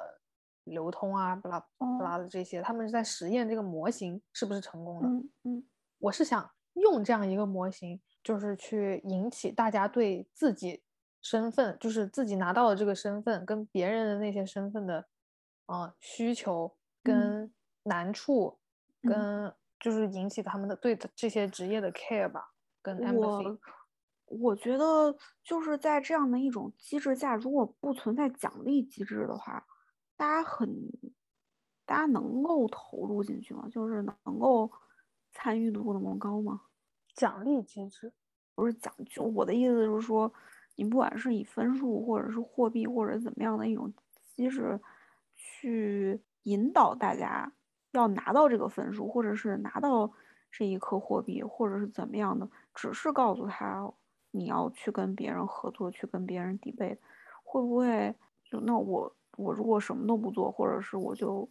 流通啊，巴拉巴拉的这些，他们是在实验这个模型是不是成功的？嗯嗯，我是想用这样一个模型，就是去引起大家对自己身份，就是自己拿到的这个身份跟别人的那些身份的，啊需求跟难处跟。就是引起他们的对这些职业的 care 吧，跟 empathy。我我觉得就是在这样的一种机制下，如果不存在奖励机制的话，大家很，大家能够投入进去吗？就是能够参与度那么高吗？奖励机制不是奖就我的意思就是说，你不管是以分数或者是货币或者怎么样的一种机制去引导大家。要拿到这个分数，或者是拿到这一颗货币，或者是怎么样的，只是告诉他你要去跟别人合作，去跟别人 debate，，会不会就那我我如果什么都不做，或者是我就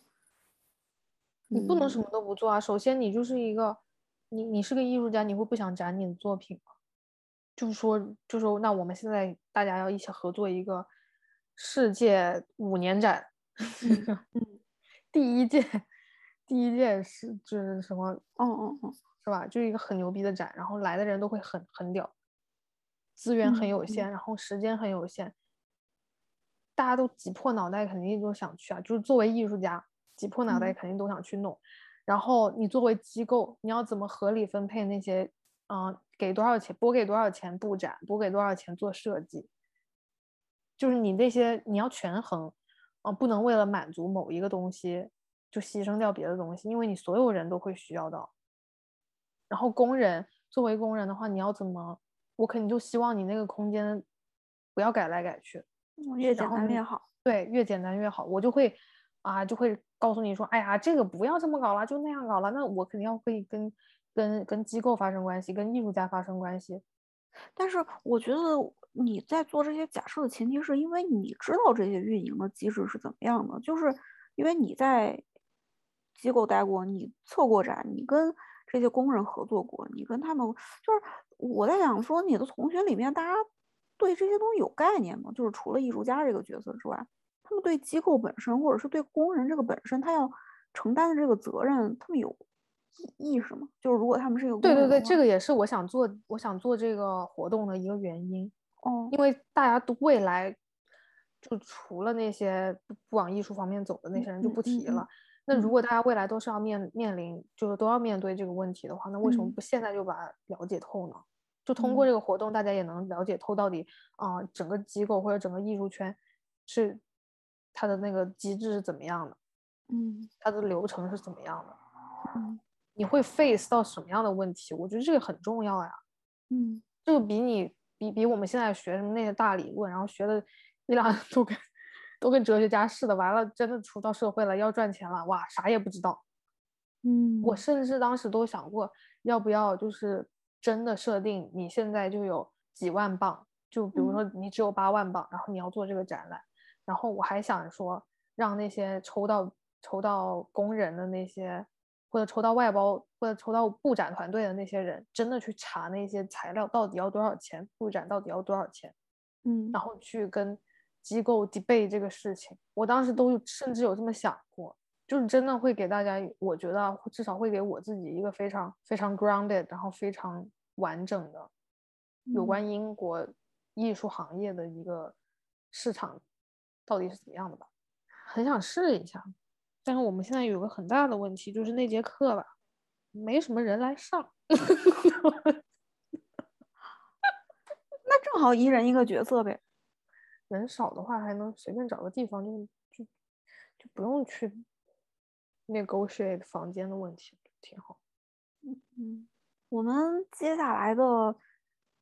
你不能什么都不做啊。首先你就是一个你你是个艺术家，你会不想展你的作品吗？就是说，就是说，那我们现在大家要一起合作一个世界五年展，嗯，第一届，第一届是就是什么？嗯嗯嗯，是吧？就是一个很牛逼的展，然后来的人都会很很屌，资源很有限，然后时间很有限，大家都挤破脑袋，肯定都想去啊。就是作为艺术家，挤破脑袋肯定都想去弄。然后你作为机构，你要怎么合理分配那些？嗯，给多少钱拨给多少钱布展，拨给多少钱做设计，就是你那些你要权衡，嗯，不能为了满足某一个东西就牺牲掉别的东西，因为你所有人都会需要到。然后工人作为工人的话，你要怎么？我肯定就希望你那个空间不要改来改去，越简单越好。对，越简单越好。我就会啊，就会告诉你说，哎呀，这个不要这么搞了，就那样搞了。那我肯定要会跟。跟跟机构发生关系，跟艺术家发生关系，但是我觉得你在做这些假设的前提是因为你知道这些运营的机制是怎么样的，就是因为你在机构待过，你策过展，你跟这些工人合作过，你跟他们就是我在想说，你的同学里面大家对这些东西有概念吗？就是除了艺术家这个角色之外，他们对机构本身或者是对工人这个本身他要承担的这个责任，他们有。意识吗，就是如果他们是一个对对对，这个也是我想做，我想做这个活动的一个原因哦，因为大家都未来就除了那些不不往艺术方面走的那些人就不提了。那如果大家未来都是要面面临，就是都要面对这个问题的话，那为什么不现在就把了解透呢？就通过这个活动，大家也能了解透到底啊，整个机构或者整个艺术圈是它的那个机制是怎么样的，嗯，它的流程是怎么样的，嗯。你会 face 到什么样的问题？我觉得这个很重要呀。嗯，这个比你比比我们现在学什么那些大理论，然后学的一两都跟都跟哲学家似的。完了，真的出到社会了要赚钱了，哇，啥也不知道。嗯，我甚至当时都想过，要不要就是真的设定你现在就有几万镑，就比如说你只有八万镑，然后你要做这个展览，然后我还想说让那些抽到抽到工人的那些。或者抽到外包，或者抽到布展团队的那些人，真的去查那些材料到底要多少钱，布展到底要多少钱，嗯，然后去跟机构 debate 这个事情。我当时都甚至有这么想过，就是真的会给大家，我觉得至少会给我自己一个非常非常 grounded，然后非常完整的有关英国艺术行业的一个市场到底是怎么样的吧，很想试一下。但是我们现在有个很大的问题，就是那节课吧，没什么人来上。那正好一人一个角色呗。人少的话，还能随便找个地方，就就就不用去那狗血房间的问题，挺好。嗯嗯，我们接下来的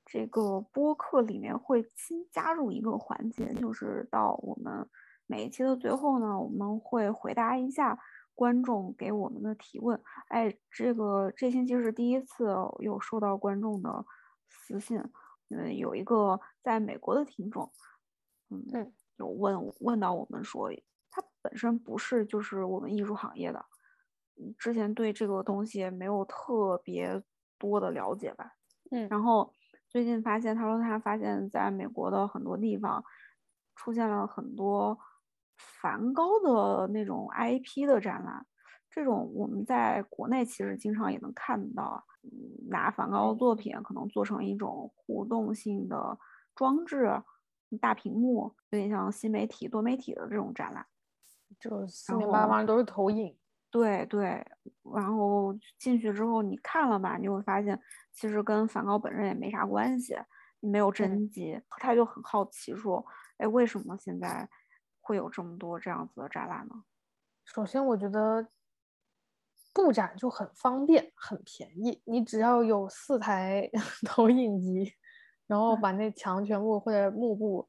这个播客里面会新加入一个环节，就是到我们。每一期的最后呢，我们会回答一下观众给我们的提问。哎，这个这星期是第一次有收到观众的私信，嗯，有一个在美国的听众，嗯，有问问到我们说，他本身不是就是我们艺术行业的，之前对这个东西没有特别多的了解吧，嗯，然后最近发现，他说他发现在美国的很多地方出现了很多。梵高的那种 IP 的展览，这种我们在国内其实经常也能看到，拿梵高的作品可能做成一种互动性的装置，大屏幕，有点像新媒体、多媒体的这种展览，就四面八方都是投影。对对，然后进去之后你看了吧，你会发现其实跟梵高本人也没啥关系，没有真迹。他就很好奇说，哎，为什么现在？会有这么多这样子的展览呢？首先，我觉得布展就很方便、很便宜。你只要有四台 投影仪，然后把那墙全部或者幕布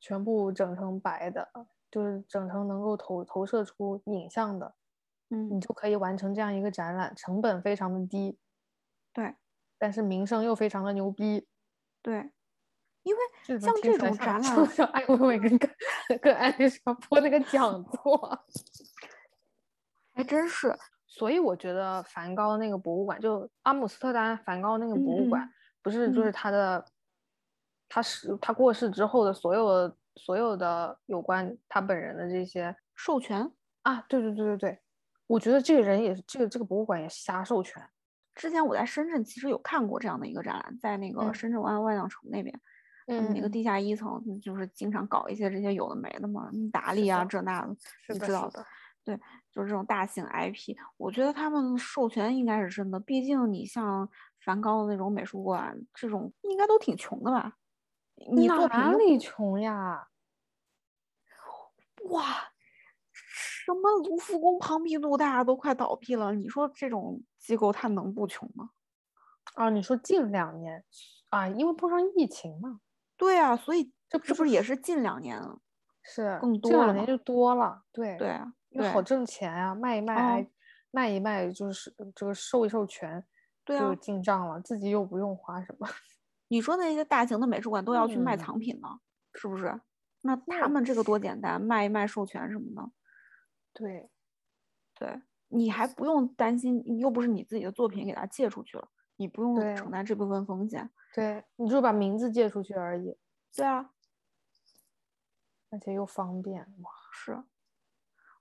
全部整成白的，就是整成能够投投射出影像的，嗯，你。就可以完成这样一个展览，成本非常的低，对，但是名声又非常的牛逼，对。因为像这种展览，像艾薇薇跟跟艾丽莎播那个讲座，还真是。所以我觉得梵高那个博物馆，就阿姆斯特丹梵高那个博物馆，不是就是他的，他是他过世之后的所有所有的有关他本人的这些授权啊，对对对对对，我觉得这个人也是这个这个博物馆也瞎授权。之前我在深圳其实有看过这样的一个展览，在那个深圳湾万象城那边，嗯，那个地下一层就是经常搞一些这些有的没的嘛，达利啊这那的，你知道的。对，就是这种大型 IP，我觉得他们授权应该是真的。毕竟你像梵高的那种美术馆，这种应该都挺穷的吧？你哪里穷呀？哇，什么卢浮宫、庞毕度，大家都快倒闭了，你说这种机构它能不穷吗？啊，你说近两年啊，因为碰上疫情嘛。对啊，所以这这不是也是近两年是更多这两年就多了。对对啊。因为好挣钱啊，卖一卖，卖一卖就是这个授一授权，就进账了，自己又不用花什么。你说那些大型的美术馆都要去卖藏品呢，是不是？那他们这个多简单，卖一卖授权什么的。对，对，你还不用担心，又不是你自己的作品给他借出去了，你不用承担这部分风险。对，你就把名字借出去而已。对啊，而且又方便，哇，是。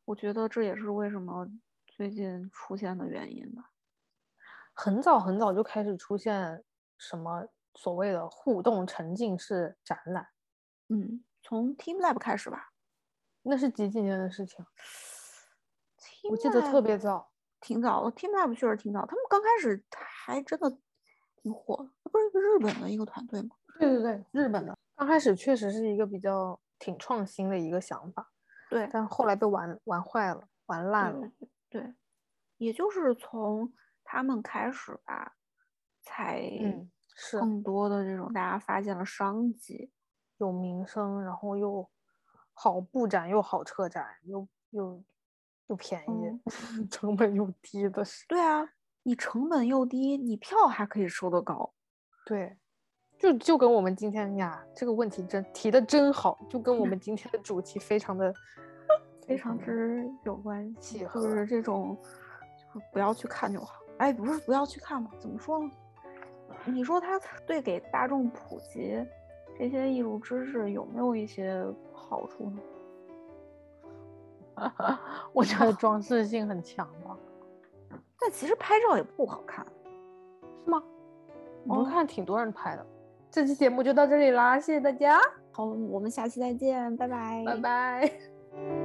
我觉得这也是为什么最近出现的原因吧。很早很早就开始出现什么所谓的互动沉浸式展览，嗯，从 Team Lab 开始吧。那是几几年的事情？我记得特别早，挺早的。Team Lab 确实挺早，他们刚开始还真的挺火的，不是一个日本的一个团队吗？对对对，日本的。刚开始确实是一个比较挺创新的一个想法。对，但后来被玩玩坏了，玩烂了。对，也就是从他们开始吧，才是更多的这种大家发现了商机，有名声，然后又好布展，又好撤展，又又又便宜，成本又低的是。对啊，你成本又低，你票还可以收得高。对。就就跟我们今天呀这个问题真提的真好，就跟我们今天的主题非常的 非常之有关系，就是这种就是不要去看就好。哎，不是不要去看吧？怎么说呢？你说他对给大众普及这些艺术知识有没有一些好处呢？我觉得 装饰性很强吧。但其实拍照也不好看，是吗？我看挺多人拍的。这期节目就到这里啦，谢谢大家。好，我们下期再见，拜拜，拜拜。